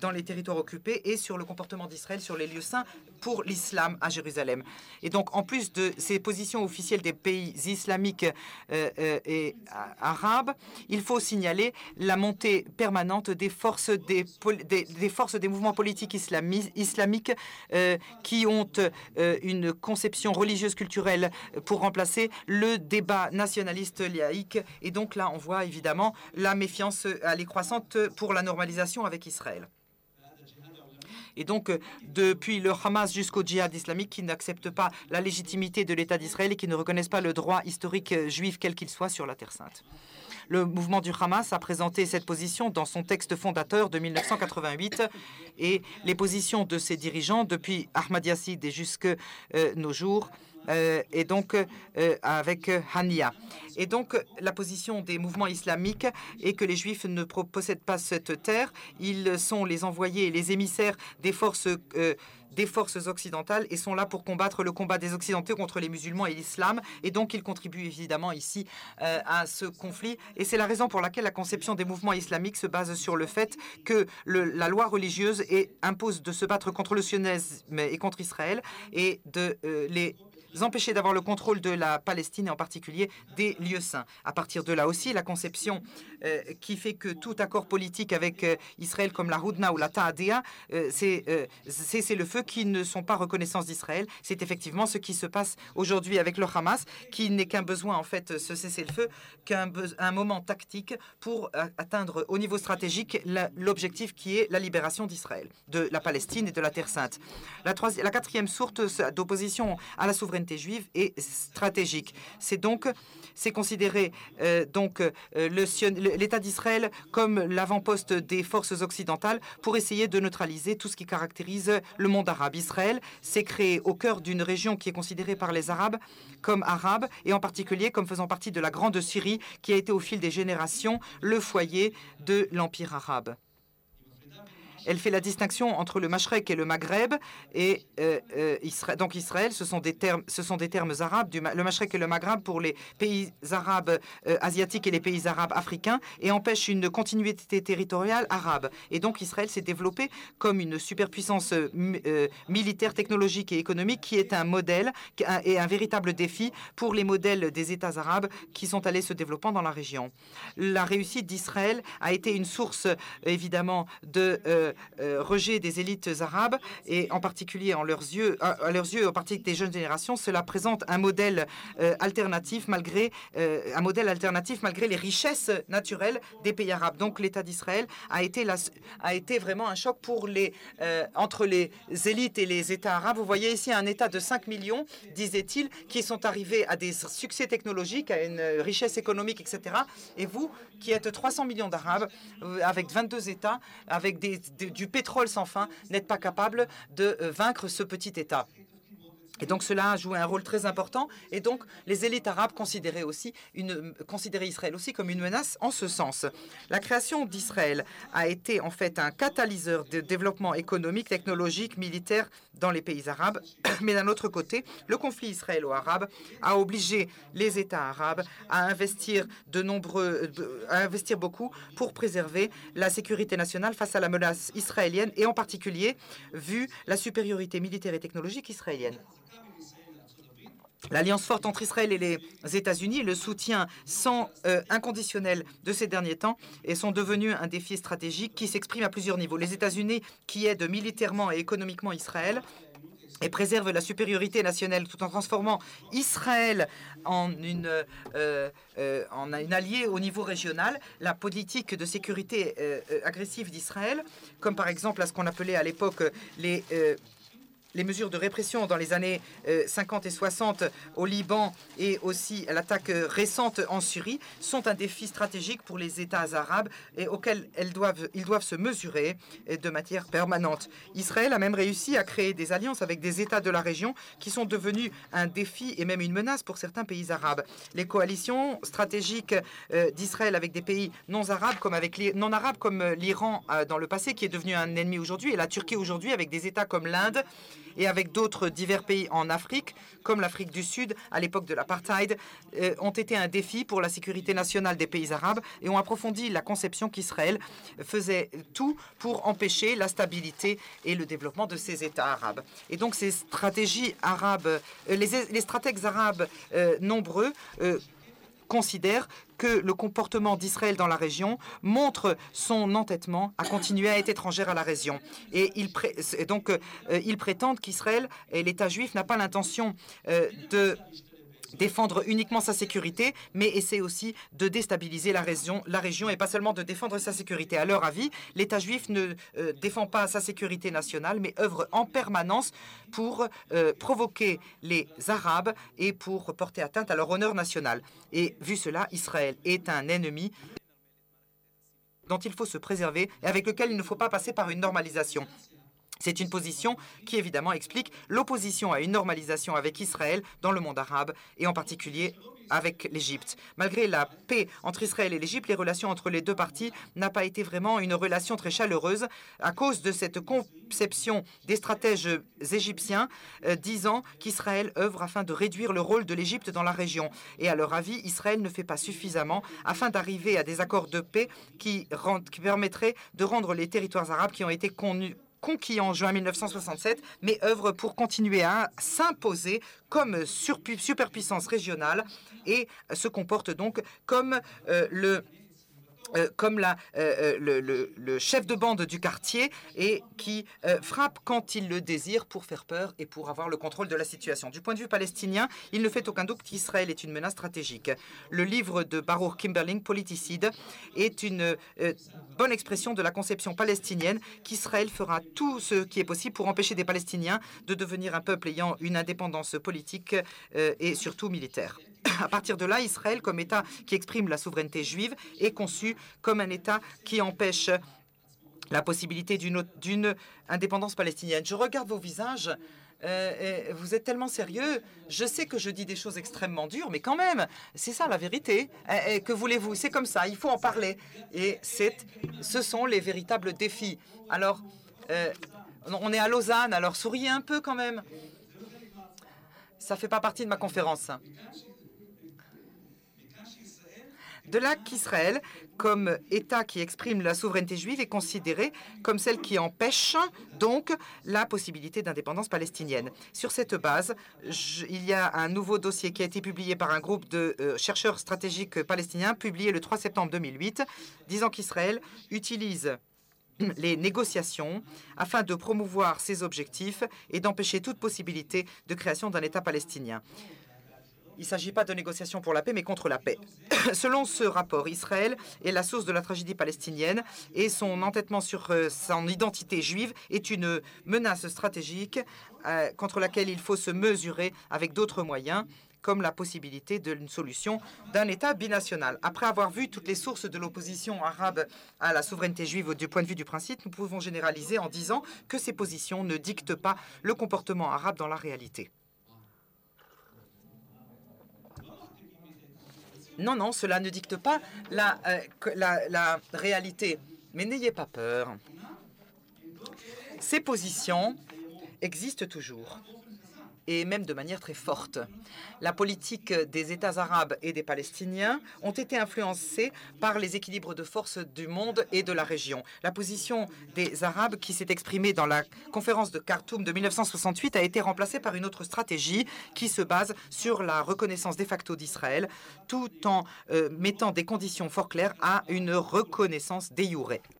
dans les territoires occupés et sur le comportement d'Israël sur les lieux saints pour l'islam à Jérusalem. Et donc, en plus de ces positions officielles des pays islamiques euh, euh, et arabes, il faut signaler la montée permanente des forces des, mouvements politiques islamiques euh, qui ont une conception religieuse culturelle pour remplacer le débat nationaliste laïque. Et donc là, on voit évidemment la méfiance croissante pour la normalisation avec Israël. Et donc, euh, depuis le Hamas jusqu'au djihad islamique, qui n'acceptent pas la légitimité de l'État d'Israël et qui ne reconnaissent pas le droit historique euh, juif, quel qu'il soit, sur la Terre sainte. Le mouvement du Hamas a présenté cette position dans son texte fondateur de 1988 et les positions de ses dirigeants depuis Ahmad et jusque euh, nos jours et donc euh, avec Hania. Et donc la position des mouvements islamiques est que les Juifs ne possèdent pas cette terre. Ils sont les envoyés et les émissaires des forces euh, des forces occidentales et sont là pour combattre le combat des Occidentaux contre les musulmans et l'islam. Et donc, ils contribuent évidemment ici à ce conflit. Et c'est la raison pour laquelle la conception des mouvements islamiques se base sur le fait que la loi religieuse impose de se battre contre le sionisme et contre Israël et de les empêcher d'avoir le contrôle de la Palestine et en particulier des lieux saints. À partir de là aussi, la conception euh, qui fait que tout accord politique avec euh, Israël comme la Houdna ou la Ta'adéa, euh, c'est c'est le feu qui ne sont pas reconnaissance d'Israël. C'est effectivement ce qui se passe aujourd'hui avec le Hamas, qui n'est qu'un besoin en fait, ce cessez-le-feu, qu'un un moment tactique pour atteindre au niveau stratégique l'objectif qui est la libération d'Israël, de la Palestine et de la Terre sainte. La, troisième, la quatrième source d'opposition à la souveraineté juive est stratégique. C'est donc c'est considéré euh, donc euh, l'État d'Israël comme l'avant-poste des forces occidentales pour essayer de neutraliser tout ce qui caractérise le monde arabe. Israël s'est créé au cœur d'une région qui est considérée par les Arabes comme arabe et en particulier comme faisant partie de la Grande Syrie qui a été au fil des générations le foyer de l'Empire arabe. Elle fait la distinction entre le Mashrek et le Maghreb. Et euh, euh, donc Israël, ce sont des termes, ce sont des termes arabes, du, le Mashrek et le Maghreb pour les pays arabes euh, asiatiques et les pays arabes africains, et empêche une continuité territoriale arabe. Et donc Israël s'est développé comme une superpuissance militaire, technologique et économique qui est un modèle et un véritable défi pour les modèles des États arabes qui sont allés se développant dans la région. La réussite d'Israël a été une source évidemment de rejet des élites arabes et en particulier en leurs yeux, à, leurs yeux, en particulier des jeunes générations, cela présente un modèle euh, alternatif malgré euh, un modèle alternatif malgré les richesses naturelles des pays arabes. Donc l'État d'Israël a été la, a été vraiment un choc pour les entre les élites et les États arabes. Vous voyez ici un État de 5 millions, disait-il, qui sont arrivés à des succès technologiques, à une richesse économique, etc. Et vous, qui êtes 300 millions d'Arabes, avec 22 États, avec des, du pétrole sans fin, n'êtes pas capable de euh, vaincre ce petit État. Et donc cela a joué un rôle très important. Et donc les élites arabes considéraient aussi Israël aussi comme une menace en ce sens. La création d'Israël a été en fait un catalyseur de développement économique, technologique, militaire dans les pays arabes. Mais d'un autre côté, le conflit israélo-arabe a obligé les États arabes à investir de nombreux, à investir beaucoup pour préserver la sécurité nationale face à la menace israélienne et en particulier vu la supériorité militaire et technologique israélienne. L'alliance forte entre Israël et les États-Unis, le soutien sans euh, inconditionnel de ces derniers temps sont devenus un défi stratégique qui s'exprime à plusieurs niveaux. Les États-Unis qui aident militairement et économiquement Israël et préservent la supériorité nationale tout en transformant Israël en une, euh, euh, en une alliée au niveau régional, la politique de sécurité agressive d'Israël, comme par exemple à ce qu'on appelait à l'époque les les mesures de répression dans les années 50 euh, et 60 au Liban et aussi l'attaque euh, récente en Syrie sont un défi stratégique pour les États arabes et auxquels ils doivent se mesurer euh, de manière permanente. Israël a même réussi à créer des alliances avec des États de la région qui sont devenus un défi et même une menace pour certains pays arabes. Les coalitions stratégiques d'Israël avec des pays non arabes comme l'Iran dans le passé qui est devenu un ennemi aujourd'hui et la Turquie aujourd'hui avec des États comme l'Inde et avec d'autres divers pays en Afrique, comme l'Afrique du Sud à l'époque de l'apartheid, euh, ont été un défi pour la sécurité nationale des pays arabes et ont approfondi la conception qu'Israël faisait tout pour empêcher la stabilité et le développement de ces États arabes. Et donc ces stratégies arabes, euh, les, stratègues arabes euh, nombreux considère que le comportement d'Israël dans la région montre son entêtement à continuer à être étrangère à la région. Et, donc, euh, ils prétendent qu'Israël et l'État juif n'a pas l'intention euh, de défendre uniquement sa sécurité, mais essaie aussi de déstabiliser la région, et pas seulement de défendre sa sécurité. À leur avis, l'État juif ne euh, défend pas sa sécurité nationale, mais œuvre en permanence pour euh, provoquer les Arabes et pour porter atteinte à leur honneur national. Et vu cela, Israël est un ennemi dont il faut se préserver et avec lequel il ne faut pas passer par une normalisation. C'est une position qui évidemment explique l'opposition à une normalisation avec Israël dans le monde arabe et en particulier avec l'Égypte. Malgré la paix entre Israël et l'Égypte, les relations entre les deux parties n'ont pas été vraiment une relation très chaleureuse à cause de cette conception des stratèges égyptiens euh, disant qu'Israël œuvre afin de réduire le rôle de l'Égypte dans la région. Et à leur avis, Israël ne fait pas suffisamment afin d'arriver à des accords de paix qui, qui permettraient de rendre les territoires arabes qui ont été connus conquis en juin 1967, mais œuvre pour continuer à s'imposer comme superpuissance régionale. Et se comporte donc comme euh, le euh, comme euh, euh, le, chef de bande du quartier et qui frappe quand il le désire pour faire peur et pour avoir le contrôle de la situation. Du point de vue palestinien, il ne fait aucun doute qu'Israël est une menace stratégique. Le livre de Baruch Kimberling, Politicide, est une bonne expression de la conception palestinienne qu'Israël fera tout ce qui est possible pour empêcher des Palestiniens de devenir un peuple ayant une indépendance politique et surtout militaire. À partir de là, Israël, comme État qui exprime la souveraineté juive, est conçu comme un État qui empêche la possibilité d'une indépendance palestinienne. Je regarde vos visages. Euh, vous êtes tellement sérieux. Je sais que je dis des choses extrêmement dures, mais quand même, c'est ça la vérité. que voulez-vous? C'est comme ça, il faut en parler. Et ce sont les véritables défis. Alors, euh, on est à Lausanne, alors souriez un peu quand même. Ça ne fait pas partie de ma conférence. De là qu'Israël, comme État qui exprime la souveraineté juive, est considéré comme celle qui empêche donc la possibilité d'indépendance palestinienne. Sur cette base, il y a un nouveau dossier qui a été publié par un groupe de euh, chercheurs stratégiques palestiniens, publié le 3 septembre 2008, disant qu'Israël utilise les négociations afin de promouvoir ses objectifs et d'empêcher toute possibilité de création d'un État palestinien. Il ne s'agit pas de négociations pour la paix, mais contre la paix. Selon ce rapport, Israël est la source de la tragédie palestinienne et son entêtement sur euh, son identité juive est une menace stratégique euh, contre laquelle il faut se mesurer avec d'autres moyens comme la possibilité d'une solution d'un État binational. Après avoir vu toutes les sources de l'opposition arabe à la souveraineté juive du point de vue du principe, nous pouvons généraliser en disant que ces positions ne dictent pas le comportement arabe dans la réalité. Non, non, cela ne dicte pas la, euh, la, réalité. Mais n'ayez pas peur. Ces positions existent toujours. Et même de manière très forte. La politique des États arabes et des Palestiniens ont été influencés par les équilibres de force du monde et de la région. La position des Arabes qui s'est exprimée dans la conférence de Khartoum de 1968 a été remplacée par une autre stratégie qui se base sur la reconnaissance de facto d'Israël tout en euh, mettant des conditions fort claires à une reconnaissance des jure.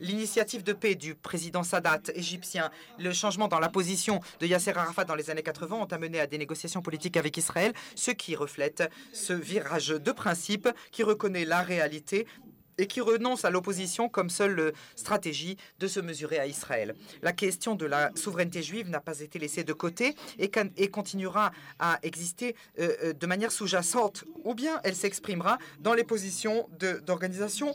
L'initiative de paix du président Sadat égyptien, le changement dans la position de Yasser Arafat dans les années 80 ont amené à des négociations politiques avec Israël, ce qui reflète ce virage de principe qui reconnaît la réalité et qui renonce à l'opposition comme seule stratégie de se mesurer à Israël. La question de la souveraineté juive n'a pas été laissée de côté et, continuera à exister euh, euh, de manière sous-jacente, ou bien elle s'exprimera dans les positions d'organisation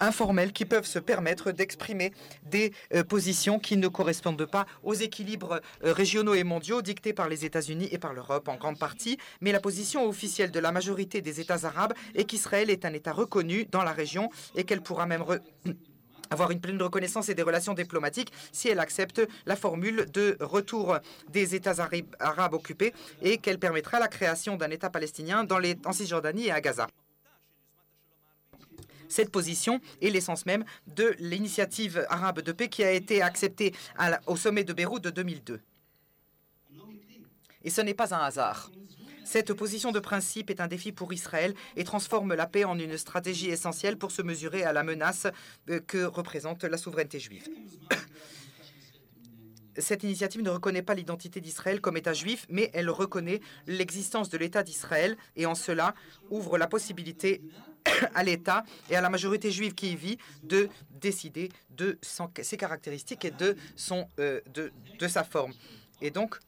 informels qui peuvent se permettre d'exprimer des euh, positions qui ne correspondent pas aux équilibres euh, régionaux et mondiaux dictés par les États-Unis et par l'Europe en grande partie, mais la position officielle de la majorité des États arabes est qu'Israël est un État reconnu dans la région et qu'elle pourra même avoir une pleine reconnaissance et des relations diplomatiques si elle accepte la formule de retour des États arabes occupés et qu'elle permettra la création d'un État palestinien dans les, en Cisjordanie et à Gaza. Cette position est l'essence même de l'initiative arabe de paix qui a été acceptée au sommet de Beyrouth de 2002. Et ce n'est pas un hasard. Cette position de principe est un défi pour Israël et transforme la paix en une stratégie essentielle pour se mesurer à la menace euh, que représente la souveraineté juive. Cette initiative ne reconnaît pas l'identité d'Israël comme État juif, mais elle reconnaît l'existence de l'État d'Israël et en cela ouvre la possibilité à l'État et à la majorité juive qui y vit de décider de ses caractéristiques et de, son, euh, de, de sa forme. Et donc,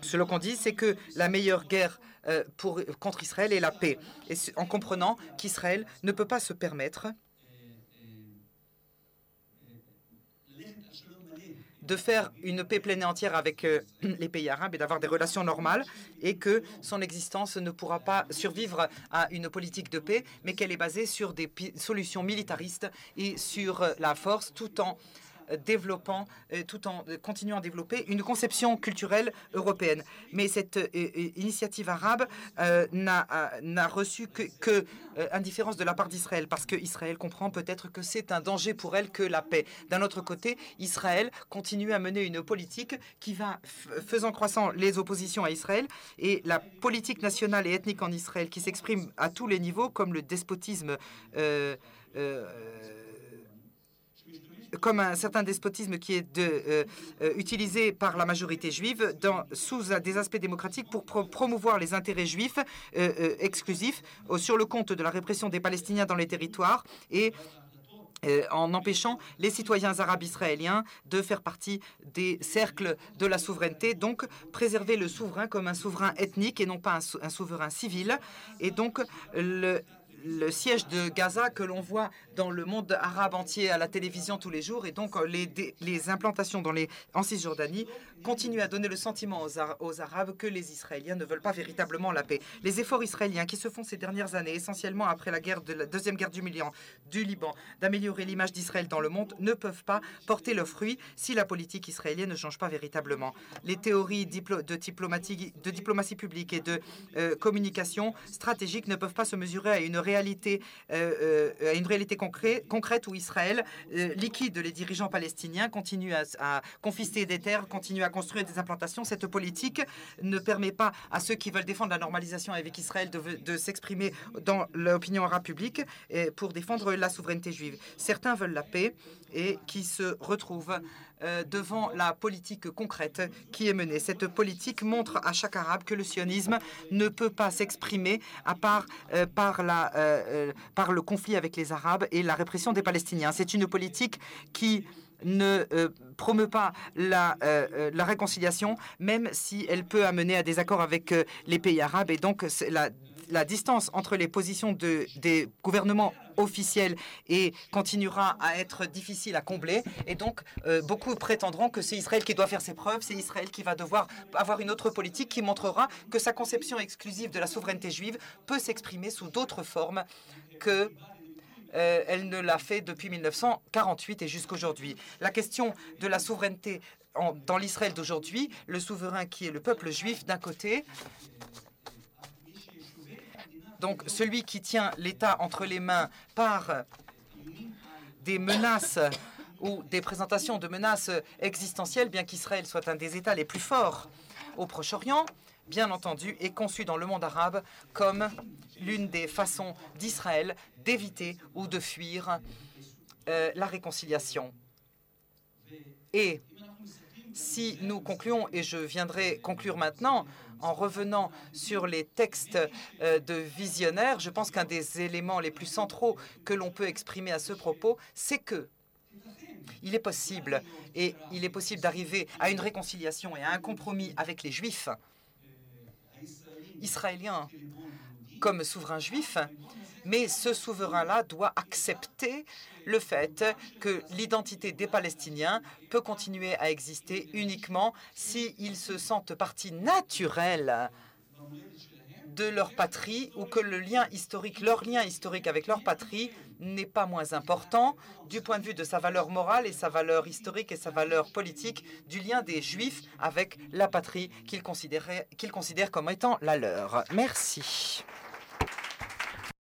ce qu'on dit, c'est que la meilleure guerre euh, pour, contre Israël est la paix. Et en comprenant qu'Israël ne peut pas se permettre de faire une paix pleine et entière avec euh, les pays arabes et d'avoir des relations normales et que son existence ne pourra pas survivre à une politique de paix, mais qu'elle est basée sur des solutions militaristes et sur euh, la force tout en développant, euh, tout en continuant à développer une conception culturelle européenne. Mais cette euh, euh, initiative arabe n'a reçu que, que indifférence de la part d'Israël, parce que Israël comprend peut-être que c'est un danger pour elle que la paix. D'un autre côté, Israël continue à mener une politique qui va, faisant croissant les oppositions à Israël, et la politique nationale et ethnique en Israël qui s'exprime à tous les niveaux, comme le despotisme comme un certain despotisme qui est euh, euh, utilisé par la majorité juive sous des aspects démocratiques pour promouvoir les intérêts juifs euh, exclusifs sur le compte de la répression des Palestiniens dans les territoires et en empêchant les citoyens arabes israéliens de faire partie des cercles de la souveraineté, donc préserver le souverain comme un souverain ethnique et non pas un, un souverain civil. Et donc le le siège de Gaza que l'on voit dans le monde arabe entier à la télévision tous les jours. Et donc, euh, les, implantations dans les, en Cisjordanie continuent à donner le sentiment aux, Arabes que les Israéliens ne veulent pas véritablement la paix. Les efforts israéliens qui se font ces dernières années, essentiellement après la, deuxième guerre du, Milian, du Liban, d'améliorer l'image d'Israël dans le monde, ne peuvent pas porter leurs fruits si la politique israélienne ne change pas véritablement. Les théories de, diplomatie, de diplomatie publique et de euh, communication stratégique ne peuvent pas se mesurer à une réalité, euh, à une réalité concrète où Israël euh, liquide les dirigeants palestiniens, continue à, confisquer des terres, continue à construire des implantations. Cette politique ne permet pas à ceux qui veulent défendre la normalisation avec Israël de, s'exprimer dans l'opinion arabe publique pour défendre la souveraineté juive. Certains veulent la paix et qui se retrouvent euh, devant la politique concrète qui est menée. Cette politique montre à chaque arabe que le sionisme ne peut pas s'exprimer à part euh, euh, par le conflit avec les Arabes et la répression des Palestiniens. C'est une politique qui ne promeut pas la, la, réconciliation, même si elle peut amener à des accords avec les pays arabes. Et donc, la la distance entre les positions de, des gouvernements officiels continuera à être difficile à combler. Et donc, euh, beaucoup prétendront que c'est Israël qui doit faire ses preuves, c'est Israël qui va devoir avoir une autre politique qui montrera que sa conception exclusive de la souveraineté juive peut s'exprimer sous d'autres formes que Euh, elle ne l'a fait depuis 1948 et jusqu'aujourd'hui. La question de la souveraineté dans l'Israël d'aujourd'hui, le souverain qui est le peuple juif d'un côté, donc celui qui tient l'État entre les mains par des menaces ou des présentations de menaces existentielles, bien qu'Israël soit un des États les plus forts au Proche-Orient, bien entendu, est conçu dans le monde arabe comme l'une des façons d'Israël d'éviter ou de fuir euh, la réconciliation. Et si nous concluons, et je viendrai conclure maintenant en revenant sur les textes euh, de visionnaires, je pense qu'un des éléments les plus centraux que l'on peut exprimer à ce propos, c'est que il est possible, et il est possible d'arriver à une réconciliation et à un compromis avec les Juifs israéliens comme souverain juif, mais ce souverain-là doit accepter le fait que l'identité des Palestiniens peut continuer à exister uniquement s'ils se sentent partie naturelle de leur patrie ou que leur lien historique avec leur patrie n'est pas moins important du point de vue de sa valeur morale et sa valeur historique et sa valeur politique du lien des Juifs avec la patrie qu'ils considèrent comme étant la leur. Merci.